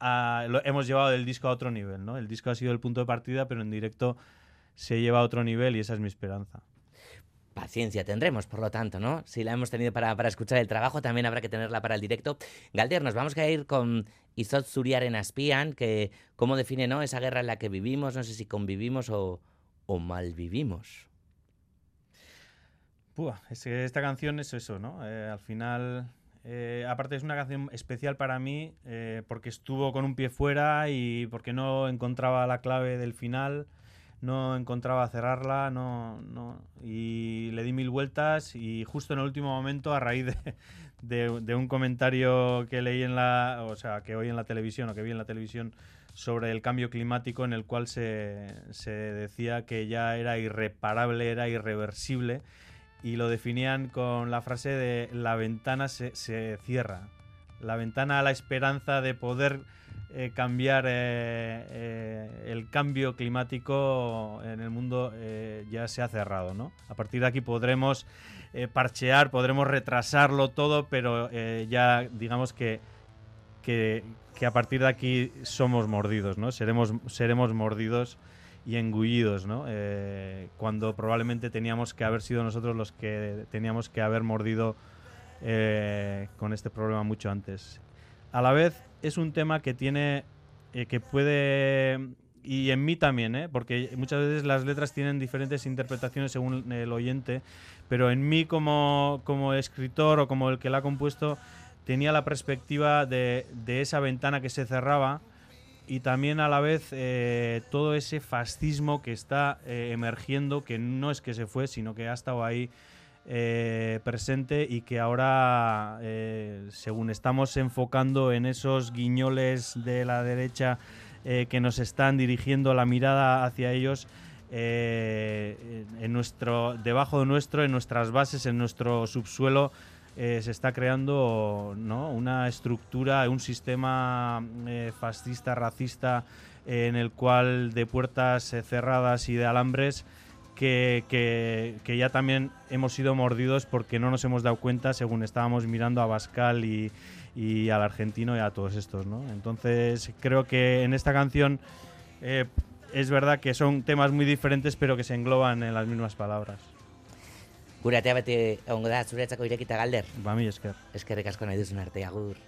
ha- lo hemos llevado el disco a otro nivel, ¿no? El disco ha sido el punto de partida, pero en directo se lleva a otro nivel y esa es mi esperanza. paciencia tendremos, por lo tanto, ¿no? Si la hemos tenido para, para, escuchar el trabajo, también habrá que tenerla para el directo. Galder, nos vamos a ir con Izot Zuriaren Aspian, que cómo define ¿no? esa guerra en la que vivimos, no sé si convivimos o, o malvivimos. Pua, es que esta canción es eso, ¿no? Eh, al final, eh, aparte es una canción especial para mí eh, porque estuvo con un pie fuera y porque no encontraba la clave del final no encontraba cerrarla, no, no, y le di mil vueltas y justo en el último momento, a raíz de, (laughs) un comentario que leí en la, o sea, que oí en la televisión o que vi en la televisión sobre el cambio climático en el cual se decía que ya era irreparable, era irreversible y lo definían con la frase de la ventana se, se cierra, la ventana a la esperanza de poder eh, cambiar eh, eh, el cambio climático en el mundo ya se ha cerrado, ¿no? A partir de aquí podremos parchear, podremos retrasarlo todo, pero ya digamos que, que, a partir de aquí somos mordidos, ¿no? Seremos, seremos mordidos y engullidos, ¿no? cuando probablemente teníamos que haber sido nosotros los que teníamos que haber mordido con este problema mucho antes. A la vez, es un tema que tiene, eh, que puede, y en mí también, ¿eh? porque muchas veces las letras tienen diferentes interpretaciones según el oyente, pero en mí como, como escritor o como el que la ha compuesto, tenía la perspectiva de, de esa ventana que se cerraba y también a la vez eh, todo ese fascismo que está emergiendo, que no es que se fue, sino que ha estado ahí eh, presente y que ahora, eh, según estamos enfocando en esos guiñoles de la derecha eh, que nos están dirigiendo la mirada hacia ellos, en nuestro, debajo de nuestro, en nuestras bases, en nuestro subsuelo, se está creando ¿no? una estructura, un sistema fascista, racista, en el cual de puertas cerradas y de alambres que, que, ya también hemos sido mordidos porque no nos hemos dado cuenta según estábamos mirando a Bascal y, y al argentino y a todos estos, ¿no? Entonces creo que en esta canción eh, es verdad que son temas muy diferentes pero que se engloban en las mismas palabras. Gure bete ongo da zuretzako irekita galder. Ba, mi esker. Eskerrik asko nahi duzun arte, agur.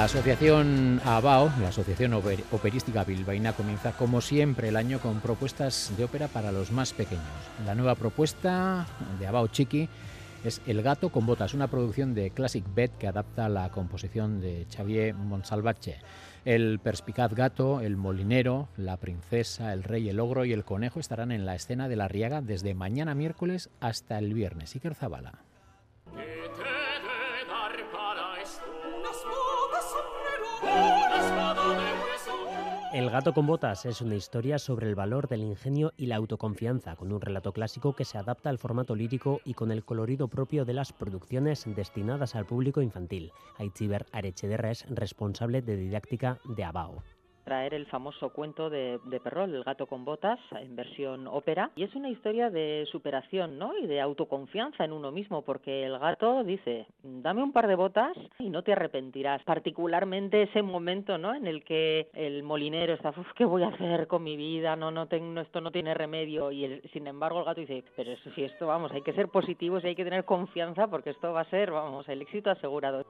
La asociación ABAO, la Asociación Operística Bilbaína, comienza como siempre el año con propuestas de ópera para los más pequeños. La nueva propuesta de ABAO Chiqui es El gato con botas, una producción de Classic Bet que adapta la composición de Xavier Monsalvache. El perspicaz gato, el molinero, la princesa, el rey, el ogro y el conejo estarán en la escena de la Riaga desde mañana miércoles hasta el viernes. Iker Zabala. El gato con botas es una historia sobre el valor del ingenio y la autoconfianza, con un relato clásico que se adapta al formato lírico y con el colorido propio de las producciones destinadas al público infantil. Aitziber Arechederra es responsable de didáctica de Abao traer el famoso cuento de, de, Perrol, El gato con botas, en versión ópera. Y es una historia de superación ¿no? y de autoconfianza en uno mismo, porque el gato dice, dame un par de botas y no te arrepentirás. Particularmente ese momento ¿no? en el que el molinero está, ¿qué voy a hacer con mi vida? No, no tengo, esto no tiene remedio. Y sin embargo el gato dice, pero si esto, vamos, hay que ser positivos y hay que tener confianza porque esto va a ser, vamos, el éxito asegurado.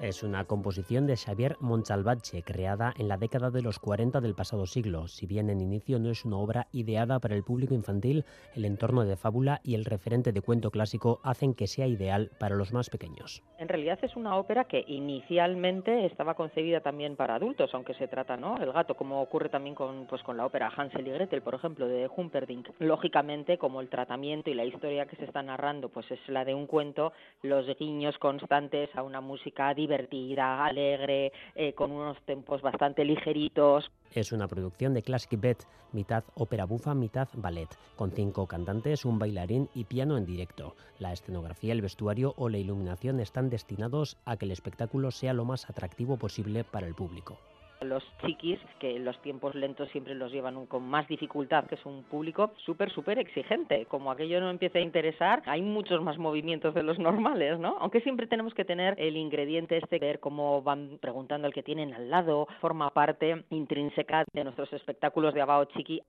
Es una composición de Xavier Montalbache, creada en la década de los 40 del pasado siglo. Si bien en inicio no es una obra ideada para el público infantil, el entorno de fábula y el referente de cuento clásico hacen que sea ideal para los más pequeños. En realidad es una ópera que inicialmente estaba concebida también para adultos, aunque se trata, ¿no? El gato, como ocurre también con, pues, con la ópera Hansel y Gretel, por ejemplo, de Humperdinck. Lógicamente, como el tratamiento y la historia que se está narrando, pues es la de un cuento, los guiños constantes a una música divertida divertida, alegre, eh, con unos tempos bastante ligeritos. Es una producción de Classic Bet, mitad ópera bufa, mitad ballet, con cinco cantantes, un bailarín y piano en directo. La escenografía, el vestuario o la iluminación están destinados a que el espectáculo sea lo más atractivo posible para el público los chiquis, que los tiempos lentos siempre los llevan con más dificultad, que es un público súper, súper exigente. Como aquello no empieza a interesar, hay muchos más movimientos de los normales, ¿no? Aunque siempre tenemos que tener el ingrediente este, ver cómo van preguntando al que tienen al lado, forma parte intrínseca de nuestros espectáculos de Abao Chiqui.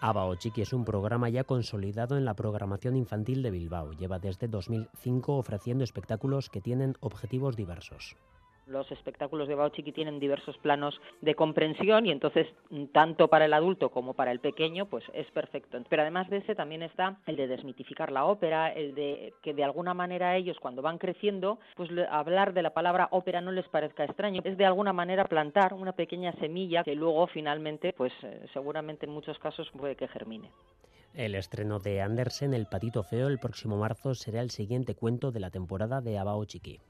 Abao Chiqui es un programa ya consolidado en la programación infantil de Bilbao. Lleva desde 2005 ofreciendo espectáculos que tienen objetivos diversos los espectáculos de Bauchiqui tienen diversos planos de comprensión y entonces mm, tanto para el adulto como para el pequeño pues es perfecto. Pero además de ese también está el de desmitificar la ópera, el de que de alguna manera ellos cuando van creciendo pues hablar de la palabra ópera no les parezca extraño, es de alguna manera plantar una pequeña semilla que luego finalmente pues eh, seguramente en muchos casos puede que germine. El estreno de Andersen, El Patito Feo, el próximo marzo será el siguiente cuento de la temporada de Abao Chiqui.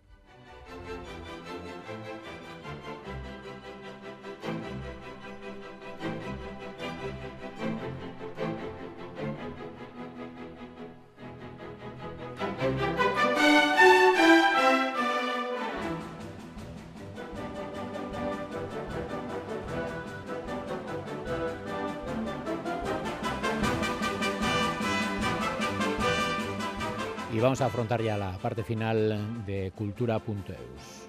Vamos a afrontar ya la parte final de cultura.eus.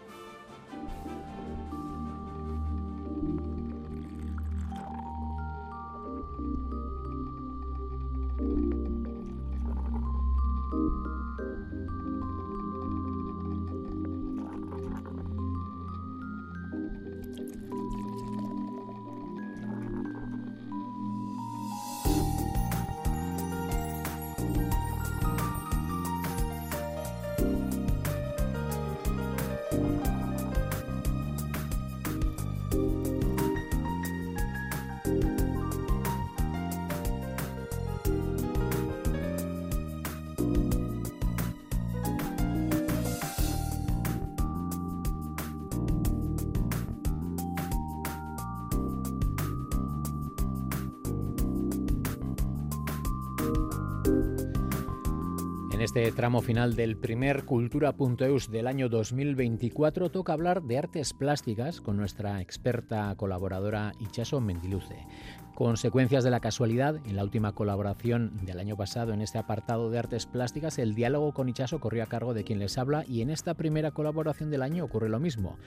tramo final del primer Cultura.eus del año 2024 toca hablar de artes plásticas con nuestra experta colaboradora Ichaso Mendiluce. Consecuencias de la casualidad, en la última colaboración del año pasado en este apartado de artes plásticas, el diálogo con Ichaso corrió a cargo de quien les habla y en esta primera colaboración del año ocurre lo mismo.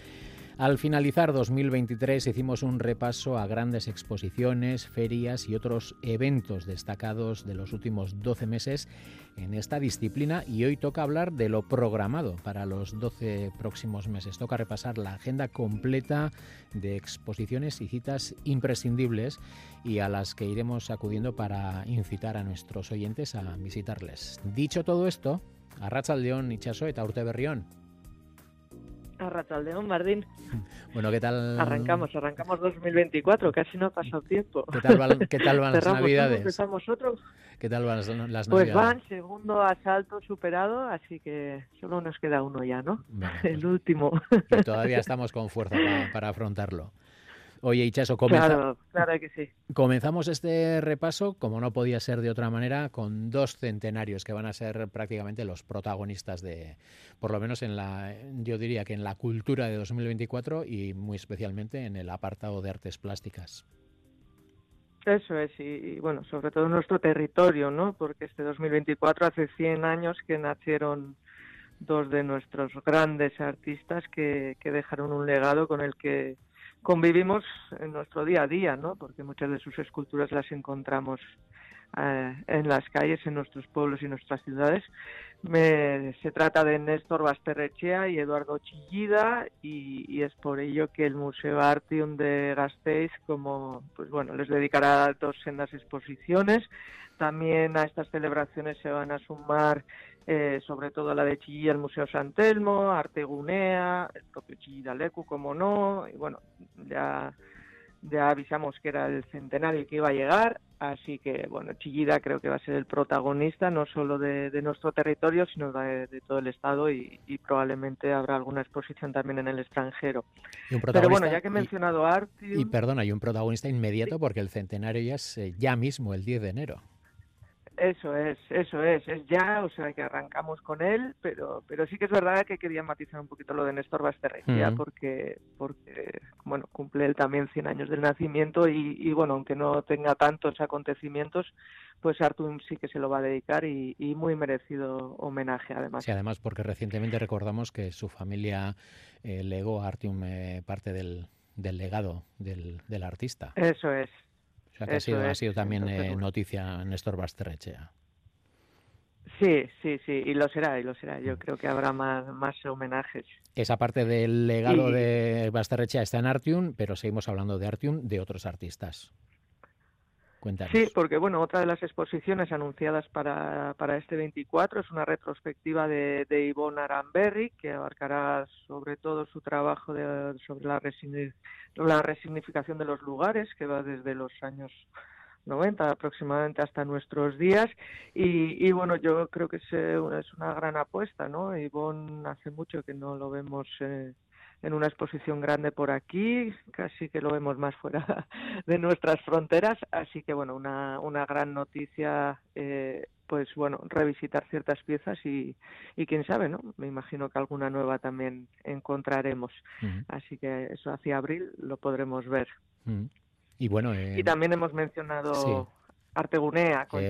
Al finalizar 2023 hicimos un repaso a grandes exposiciones, ferias y otros eventos destacados de los últimos 12 meses en esta disciplina y hoy toca hablar de lo programado para los 12 próximos meses. Toca repasar la agenda completa de exposiciones y citas imprescindibles y a las que iremos acudiendo para incitar a nuestros oyentes a visitarles. Dicho todo esto, a León, Ichaso eta Urte Berrión. León, Martín. (laughs) Bueno, ¿qué tal? Arrancamos, arrancamos 2024, casi no ha pasado tiempo. ¿Qué tal van, qué tal van las (laughs) navidades? empezamos otro. ¿Qué tal van las, navidades? Pues van, segundo asalto superado, así que solo nos queda uno ya, ¿no? (laughs) El pues último. Y todavía estamos con fuerza para afrontarlo. Oye, Ichaso, claro, claro que sí. comenzamos este repaso, como no podía ser de otra manera, con dos centenarios que van a ser prácticamente los protagonistas de, por lo menos en la, yo diría que en la cultura de 2024 y muy especialmente en el apartado de artes plásticas. Eso es, y, bueno, sobre todo en nuestro territorio, ¿no? Porque este 2024 hace 100 años que nacieron dos de nuestros grandes artistas que dejaron un legado con el que convivimos en nuestro día a día, ¿no? Porque muchas de sus esculturas las encontramos eh, en las calles, en nuestros pueblos y nuestras ciudades. se trata de Néstor Basterrechea y Eduardo Chillida y, es por ello que el Museo Artium de Gasteiz, como, pues bueno, les dedicará dos sendas exposiciones. También a estas celebraciones se van a sumar eh, sobre todo la de Chillida, el Museo San Telmo, Artegunea, el propio Chillida-Lecu, como no, y bueno, ya, ya avisamos que era el centenario que iba a llegar, Así que, bueno, Chillida creo que va a ser el protagonista, no solo de, nuestro territorio, sino de, todo el Estado y, probablemente habrá alguna exposición también en el extranjero. Pero bueno, ya que he mencionado Artium... Y perdona, hay un protagonista inmediato porque el centenario ya es eh, ya mismo, el 10 de enero. Eso es, eso es, es ya, o sea que arrancamos con él, pero pero sí que es verdad que quería matizar un poquito lo de Néstor Basterrechea porque porque bueno, cumple él también 100 años del nacimiento y, bueno, aunque no tenga tantos acontecimientos, pues Artum sí que se lo va a dedicar y, muy merecido homenaje además. Sí, además porque recientemente recordamos que su familia eh, legó a Artum eh, parte del, del legado del, del artista. Eso es, o sea que ha sido, ha sido también eh, noticia Néstor Basterrechea. Sí, sí, sí, y lo será, y lo será. Yo mm. creo que habrá más, más homenajes. Esa parte del legado de Basterrechea está en Artium, pero seguimos hablando de Artium de otros artistas. Sí, porque bueno, otra de las exposiciones anunciadas para, para este 24 es una retrospectiva de, de Yvonne Aramberry, que abarcará sobre todo su trabajo de, sobre la, la resignificación de los lugares, que va desde los años 90 aproximadamente hasta nuestros días. Y, y bueno yo creo que es, eh, una gran apuesta no Ivonne hace mucho que no lo vemos eh, en una exposición grande por aquí, casi que lo vemos más fuera (laughs) de nuestras fronteras, así que bueno, una, una gran noticia, eh, pues bueno, revisitar ciertas piezas y, y quién sabe, ¿no? Me imagino que alguna nueva también encontraremos, así que eso hacia abril lo podremos ver. Y bueno, y también hemos mencionado Artegunea con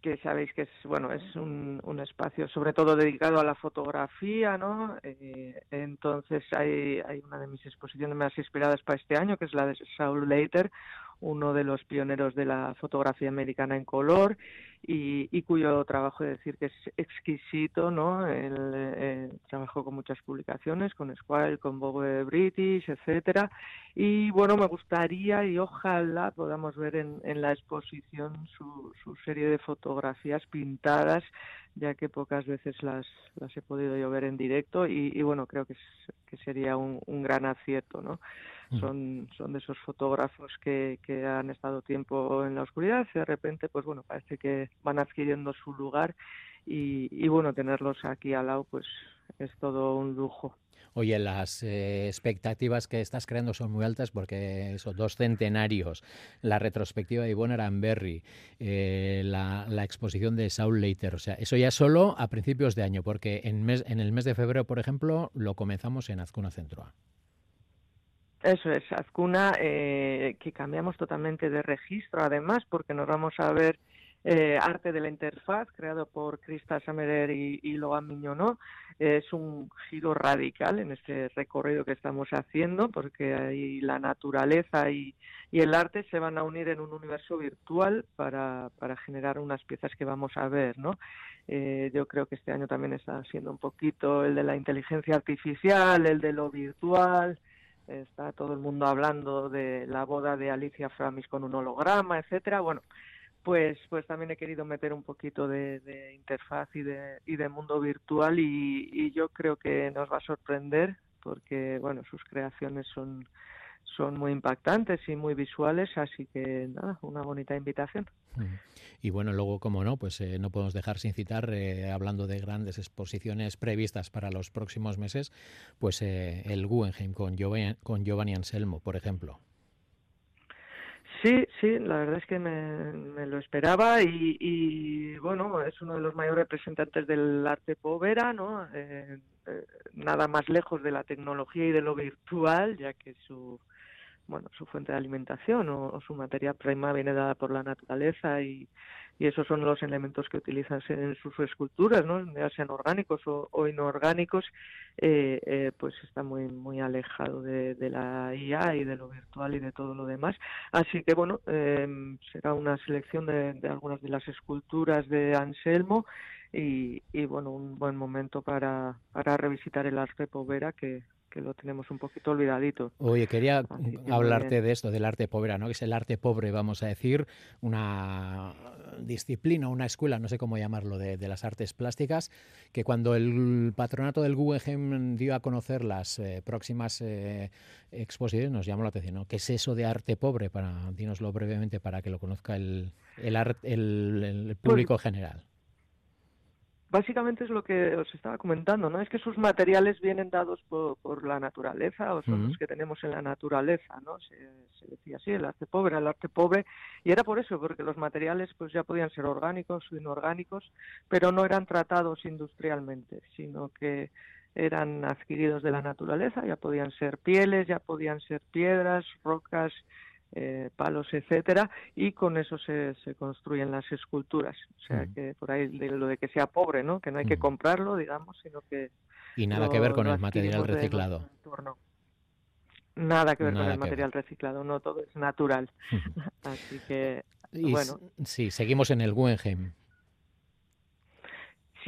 que sabéis que es bueno es un, un, espacio sobre todo dedicado a la fotografía no eh, entonces hay, hay una de mis exposiciones más inspiradas para este año que es la de Saul Leiter uno de los pioneros de la fotografía americana en color y, cuyo trabajo de decir que es exquisito, ¿no? El, eh, trabajo con muchas publicaciones, con Squire, con Vogue British, etcétera. Y bueno, me gustaría y ojalá podamos ver en, en la exposición su, su serie de fotografías pintadas ya que pocas veces las, las he podido yo ver en directo y, y bueno, creo que, que sería un, un gran acierto, ¿no? Son, son de esos fotógrafos que, que han estado tiempo en la oscuridad y de repente, pues bueno, parece que van adquiriendo su lugar y, y bueno, tenerlos aquí al lado, pues es todo un lujo. Oye, las eh, expectativas que estás creando son muy altas porque esos dos centenarios, la retrospectiva de Ivonne Aramberry, eh, la, la, exposición de Saul Leiter, o sea, eso ya solo a principios de año, porque en, mes, en el mes de febrero, por ejemplo, lo comenzamos en Azcuna Centroa. Eso es, Azcuna, eh, que cambiamos totalmente de registro, además, porque nos vamos a ver eh, Arte de la Interfaz, creado por Krista Samerer y, y Miñonó. Es un giro radical en este recorrido que estamos haciendo, porque ahí la naturaleza y, y el arte se van a unir en un universo virtual para, para generar unas piezas que vamos a ver, ¿no? Eh, yo creo que este año también está siendo un poquito el de la inteligencia artificial, el de lo virtual, está todo el mundo hablando de la boda de Alicia Framis con un holograma, etcétera. Bueno, pues pues también he querido meter un poquito de, interfaz y de, y de mundo virtual y, y, yo creo que nos va a sorprender porque bueno sus creaciones son son muy impactantes y muy visuales, así que nada, una bonita invitación. Y bueno, luego, como no, pues eh, no podemos dejar sin citar, eh, hablando de grandes exposiciones previstas para los próximos meses, pues eh, el Guggenheim con Giovanni, con Giovanni Anselmo, por ejemplo. Sí, sí, la verdad es que me, lo esperaba y, y, bueno, es uno de los mayores representantes del arte povera, ¿no? nada más lejos de la tecnología y de lo virtual, ya que su bueno, su fuente de alimentación o, su materia prima viene dada por la naturaleza y, y, esos son los elementos que utilizan en sus esculturas, ¿no? ya sean orgánicos o, inorgánicos, eh, eh, pues está muy muy alejado de, la IA y de lo virtual y de todo lo demás. Así que bueno, eh, será una selección de, de, algunas de las esculturas de Anselmo y, y bueno, un buen momento para, para revisitar el arte povera que, que lo tenemos un poquito olvidadito. Oye, quería hablarte de esto, del arte pobre, ¿no? Que es el arte pobre, vamos a decir, una disciplina, una escuela, no sé cómo llamarlo, de, las artes plásticas, que cuando el patronato del Guggenheim dio a conocer las eh, próximas eh, exposiciones nos llamó la atención, ¿no? ¿Qué es eso de arte pobre? Para, dínoslo brevemente para que lo conozca el, el, el, pues público general básicamente es lo que os estaba comentando, ¿no? Es que sus materiales vienen dados por, la naturaleza o son los que tenemos en la naturaleza, ¿no? Se, decía así, el arte pobre, el arte pobre, y era por eso, porque los materiales pues ya podían ser orgánicos o inorgánicos, pero no eran tratados industrialmente, sino que eran adquiridos de la naturaleza, ya podían ser pieles, ya podían ser piedras, rocas, eh, palos, etcétera, y con eso se, se, construyen las esculturas. O sea, que por ahí de lo de que sea pobre, ¿no? Que no hay que comprarlo, digamos, sino que... Y nada que ver con el material reciclado. Nada que ver con el material reciclado, no todo es natural. (laughs) Así que, bueno. Sí, seguimos en el Guggenheim.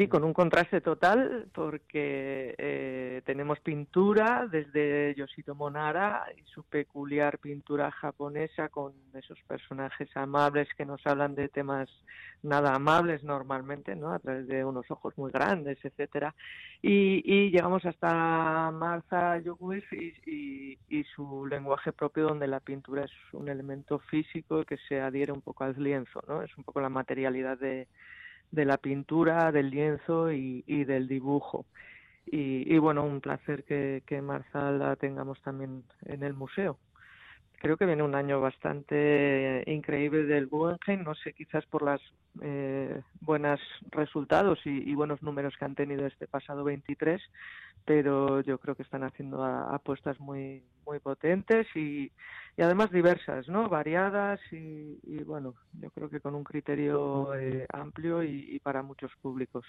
Sí, con un contraste total porque eh, tenemos pintura desde Yoshito Monara y su peculiar pintura japonesa con esos personajes amables que nos hablan de temas nada amables normalmente, ¿no? A través de unos ojos muy grandes, etcétera. Y, llegamos hasta Martha Yoguis y, y, su lenguaje propio donde la pintura es un elemento físico que se adhiere un poco al lienzo, ¿no? Es un poco la materialidad de de la pintura, del lienzo y, del dibujo. Y, bueno, un placer que, que la tengamos también en el museo. Creo que viene un año bastante increíble del Guggenheim, no sé, quizás por las eh, buenos resultados y, buenos números que han tenido este pasado 23, pero yo creo que están haciendo apuestas muy muy potentes y, y además diversas, ¿no? Variadas y, bueno, yo creo que con un criterio eh, amplio y para muchos públicos.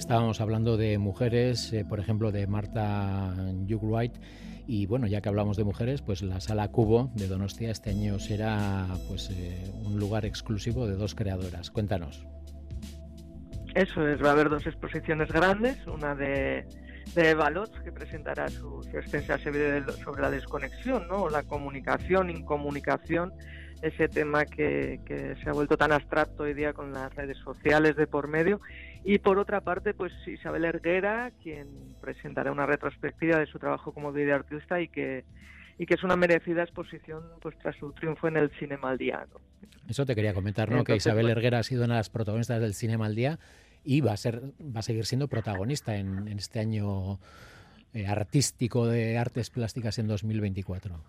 Estábamos hablando de mujeres, eh, por ejemplo, de Marta White y bueno, ya que hablamos de mujeres, pues la Sala Cubo de Donostia este año será pues eh, un lugar exclusivo de dos creadoras. Cuéntanos. Eso es, va a haber dos exposiciones grandes, una de, de que presentará su, su extensa serie sobre la desconexión, ¿no? la comunicación, incomunicación, ese tema que, que se ha vuelto tan abstracto hoy día con las redes sociales de por medio y por otra parte, pues Isabel Erguera, quien presentará una retrospectiva de su trabajo como videoartista y que y que es una merecida exposición pues tras su triunfo en el Cinema al Día. Eso te quería comentar, ¿no? que Isabel pues Erguera ha sido una de las protagonistas del Cinema al Día y va a ser va a seguir siendo protagonista en, este año eh, artístico de artes plásticas en 2024.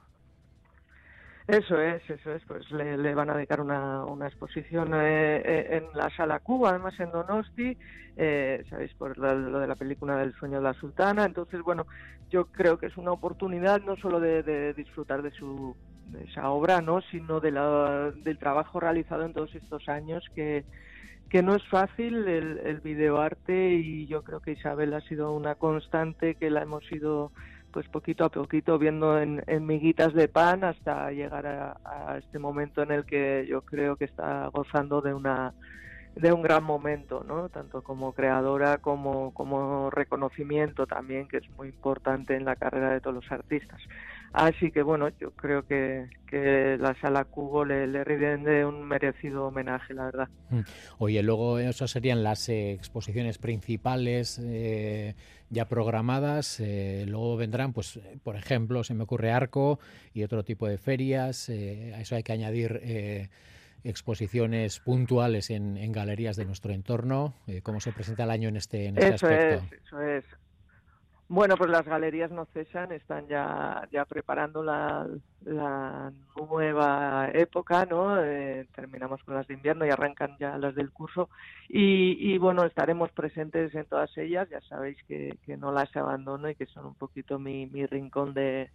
Eso es, eso es, pues le, van a dedicar una, exposición eh, eh, en la Sala Cuba, además en Donosti, eh, sabéis, por lo de la película del sueño de la sultana, entonces, bueno, yo creo que es una oportunidad no solo de, disfrutar de su esa obra, ¿no? sino de la, del trabajo realizado en todos estos años que, que no es fácil el, el videoarte y yo creo que Isabel ha sido una constante que la hemos ido pues poquito a poquito viendo en, miguitas de pan hasta llegar a, este momento en el que yo creo que está gozando de una de un gran momento, ¿no? Tanto como creadora como como reconocimiento también que es muy importante en la carrera de todos los artistas. Así que bueno, yo creo que, que la sala Cubo le, le rinde un merecido homenaje, la verdad. Mm. Oye, luego esas serían las eh, exposiciones principales eh, ya programadas. Eh, luego vendrán, pues, por ejemplo, se me ocurre Arco y otro tipo de ferias. a eso hay que añadir exposiciones puntuales en, galerías de nuestro entorno. ¿Cómo se presenta el año en este, en este aspecto? Es, eso es. Bueno, pues las galerías no cesan, están ya, ya preparando la, nueva época, ¿no? Eh, terminamos con las de invierno y arrancan ya las del curso. Y, y bueno, estaremos presentes en todas ellas, ya sabéis que, que no las abandono y que son un poquito mi, mi rincón de,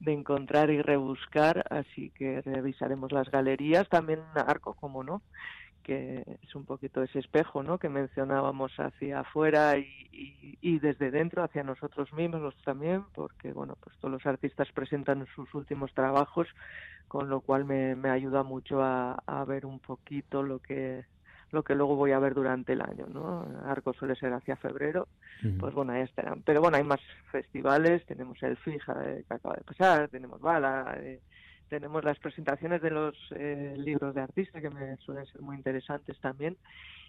de encontrar y rebuscar, así que revisaremos las galerías, también Arco, como no, que es un poquito ese espejo ¿no? que mencionábamos hacia afuera y, y, desde dentro hacia nosotros mismos también porque bueno pues todos los artistas presentan sus últimos trabajos con lo cual me, me ayuda mucho a, a ver un poquito lo que lo que luego voy a ver durante el año, ¿no? Arco suele ser hacia febrero, pues bueno, ahí estarán. Pero bueno, hay más festivales, tenemos el Fija eh, que acaba de pasar, tenemos Bala, eh, tenemos las presentaciones de los eh, libros de artista que me suelen ser muy interesantes también.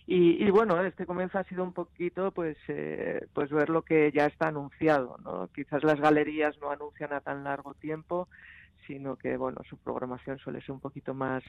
Y, bueno este comienzo ha sido un poquito pues eh, pues ver lo que ya está anunciado no quizás las galerías no anuncian a tan largo tiempo sino que bueno su programación suele ser un poquito más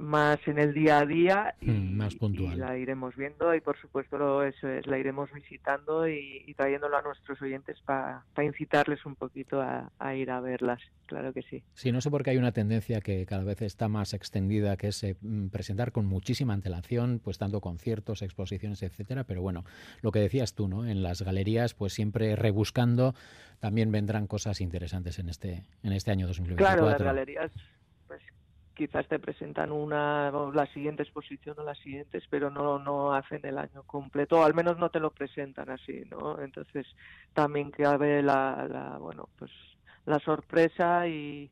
más en el día a día y, mm, más puntual. la iremos viendo y por supuesto eso es, la iremos visitando y, y trayéndolo a nuestros oyentes para incitarles un poquito a, a, ir a verlas, claro que sí. Sí, no sé por qué hay una tendencia que cada vez está más extendida, que es eh, mm, presentar con muchísima antelación, pues tanto conciertos, exposiciones, etcétera, pero bueno, lo que decías tú, ¿no? En las galerías, pues siempre rebuscando, también vendrán cosas interesantes en este, en este año 2024. Claro, las galerías quizás te presentan una la siguiente exposición o las siguientes pero no no hacen el año completo o al menos no te lo presentan así no entonces también cabe la, la bueno pues la sorpresa y,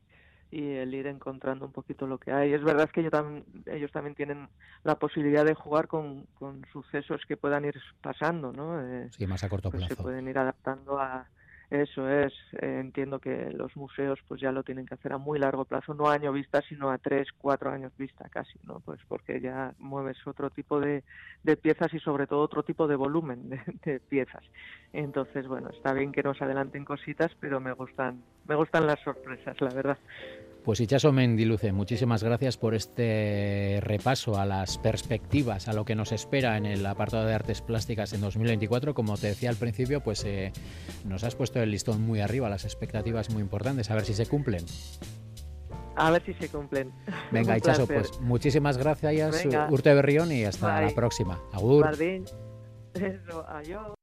y el ir encontrando un poquito lo que hay. Es verdad que ellos también, ellos también tienen la posibilidad de jugar con, con sucesos que puedan ir pasando no eh, sí más a corto pues plazo. se pueden ir adaptando a eso es, eh, entiendo que los museos pues ya lo tienen que hacer a muy largo plazo, no a año vista, sino a tres, cuatro años vista casi, ¿no? Pues porque ya mueves otro tipo de, de piezas y sobre todo otro tipo de volumen de, de, piezas. Entonces, bueno, está bien que nos adelanten cositas, pero me gustan, me gustan las sorpresas, la verdad. Pues Ichaso Mendiluce, muchísimas gracias por este repaso a las perspectivas, a lo que nos espera en el apartado de artes plásticas en 2024. Como te decía al principio, pues eh, nos has puesto el listón muy arriba, las expectativas muy importantes, a ver si se cumplen. A ver si se cumplen. Venga, (laughs) Ichaso, pues muchísimas gracias, Venga. Urte Berrión, y hasta Bye. la próxima. Agur. Eso, adiós.